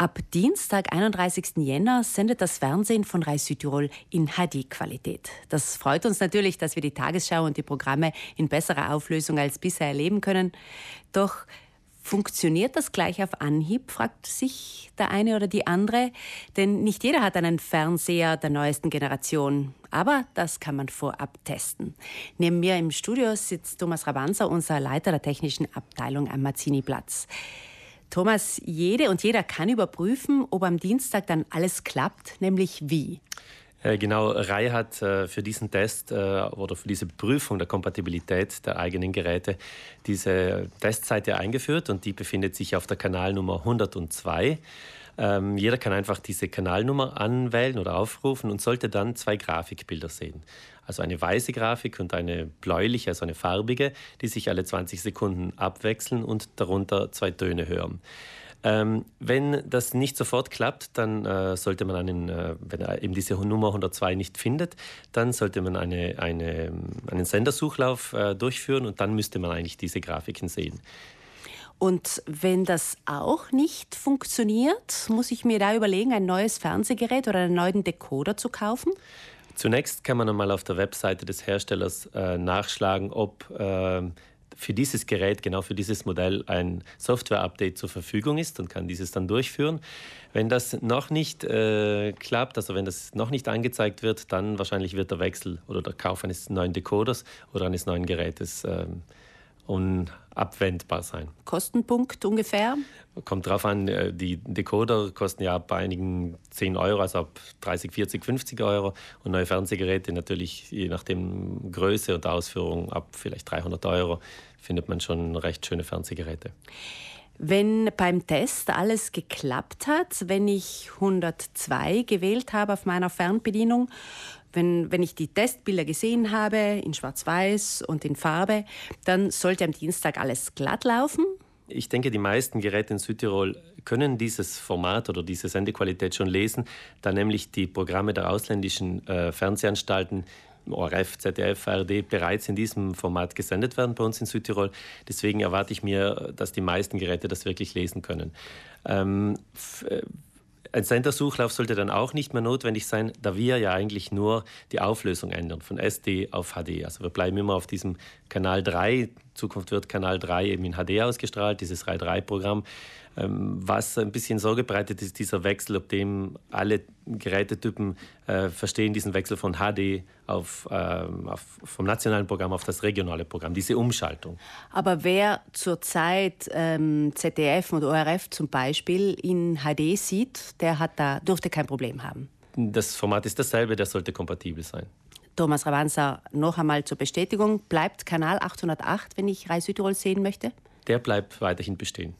Ab Dienstag, 31. Jänner, sendet das Fernsehen von Reis Südtirol in HD-Qualität. Das freut uns natürlich, dass wir die Tagesschau und die Programme in besserer Auflösung als bisher erleben können. Doch Funktioniert das gleich auf Anhieb, fragt sich der eine oder die andere. Denn nicht jeder hat einen Fernseher der neuesten Generation. Aber das kann man vorab testen. Neben mir im Studio sitzt Thomas Rabanza, unser Leiter der technischen Abteilung am Mazzini-Platz. Thomas, jede und jeder kann überprüfen, ob am Dienstag dann alles klappt, nämlich wie. Äh, genau, RAI hat äh, für diesen Test äh, oder für diese Prüfung der Kompatibilität der eigenen Geräte diese Testseite eingeführt und die befindet sich auf der Kanalnummer 102. Ähm, jeder kann einfach diese Kanalnummer anwählen oder aufrufen und sollte dann zwei Grafikbilder sehen. Also eine weiße Grafik und eine bläuliche, also eine farbige, die sich alle 20 Sekunden abwechseln und darunter zwei Töne hören. Ähm, wenn das nicht sofort klappt, dann äh, sollte man einen, äh, wenn er eben diese Nummer 102 nicht findet, dann sollte man eine, eine, einen Sendersuchlauf äh, durchführen und dann müsste man eigentlich diese Grafiken sehen. Und wenn das auch nicht funktioniert, muss ich mir da überlegen, ein neues Fernsehgerät oder einen neuen Decoder zu kaufen? Zunächst kann man einmal auf der Webseite des Herstellers äh, nachschlagen, ob äh, für dieses Gerät, genau für dieses Modell, ein Software-Update zur Verfügung ist und kann dieses dann durchführen. Wenn das noch nicht äh, klappt, also wenn das noch nicht angezeigt wird, dann wahrscheinlich wird der Wechsel oder der Kauf eines neuen Decoders oder eines neuen Gerätes äh, unabwendbar sein. Kostenpunkt ungefähr? Kommt drauf an, äh, die Decoder kosten ja ab einigen 10 Euro, also ab 30, 40, 50 Euro. Und neue Fernsehgeräte natürlich je nachdem Größe und Ausführung ab vielleicht 300 Euro findet man schon recht schöne Fernsehgeräte. Wenn beim Test alles geklappt hat, wenn ich 102 gewählt habe auf meiner Fernbedienung, wenn, wenn ich die Testbilder gesehen habe in Schwarz-Weiß und in Farbe, dann sollte am Dienstag alles glatt laufen. Ich denke, die meisten Geräte in Südtirol können dieses Format oder diese Sendequalität schon lesen, da nämlich die Programme der ausländischen äh, Fernsehanstalten ORF, ZDF, ARD bereits in diesem Format gesendet werden bei uns in Südtirol. Deswegen erwarte ich mir, dass die meisten Geräte das wirklich lesen können. Ähm, äh, ein Sendersuchlauf sollte dann auch nicht mehr notwendig sein, da wir ja eigentlich nur die Auflösung ändern von SD auf HD. Also wir bleiben immer auf diesem Kanal 3. In Zukunft wird Kanal 3 eben in HD ausgestrahlt, dieses RAI 3-Programm. Ähm, was ein bisschen Sorge bereitet, ist dieser Wechsel, ob dem alle Gerätetypen äh, verstehen, diesen Wechsel von HD auf, ähm, auf, vom nationalen Programm auf das regionale Programm, diese Umschaltung. Aber wer zurzeit ähm, ZDF und ORF zum Beispiel in HD sieht, der hat da, dürfte kein Problem haben. Das Format ist dasselbe, der sollte kompatibel sein. Thomas Ravanza, noch einmal zur Bestätigung. Bleibt Kanal 808, wenn ich Reis Südtirol sehen möchte? Der bleibt weiterhin bestehen.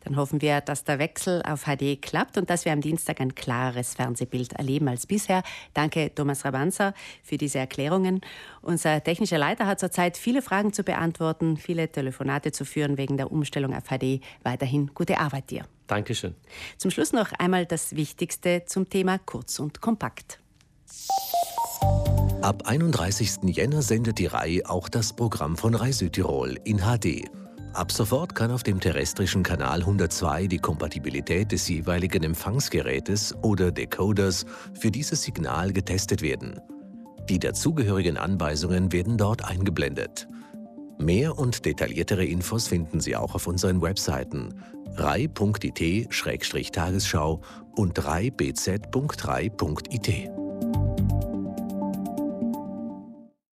Dann hoffen wir, dass der Wechsel auf HD klappt und dass wir am Dienstag ein klares Fernsehbild erleben als bisher. Danke, Thomas Rabanza, für diese Erklärungen. Unser technischer Leiter hat zurzeit viele Fragen zu beantworten, viele Telefonate zu führen wegen der Umstellung auf HD. Weiterhin gute Arbeit dir. Dankeschön. Zum Schluss noch einmal das Wichtigste zum Thema kurz und kompakt. Ab 31. Jänner sendet die Reihe auch das Programm von Rai Südtirol in HD. Ab sofort kann auf dem terrestrischen Kanal 102 die Kompatibilität des jeweiligen Empfangsgerätes oder Decoders für dieses Signal getestet werden. Die dazugehörigen Anweisungen werden dort eingeblendet. Mehr und detailliertere Infos finden Sie auch auf unseren Webseiten rai.it-tagesschau und rai.bz.rai.it.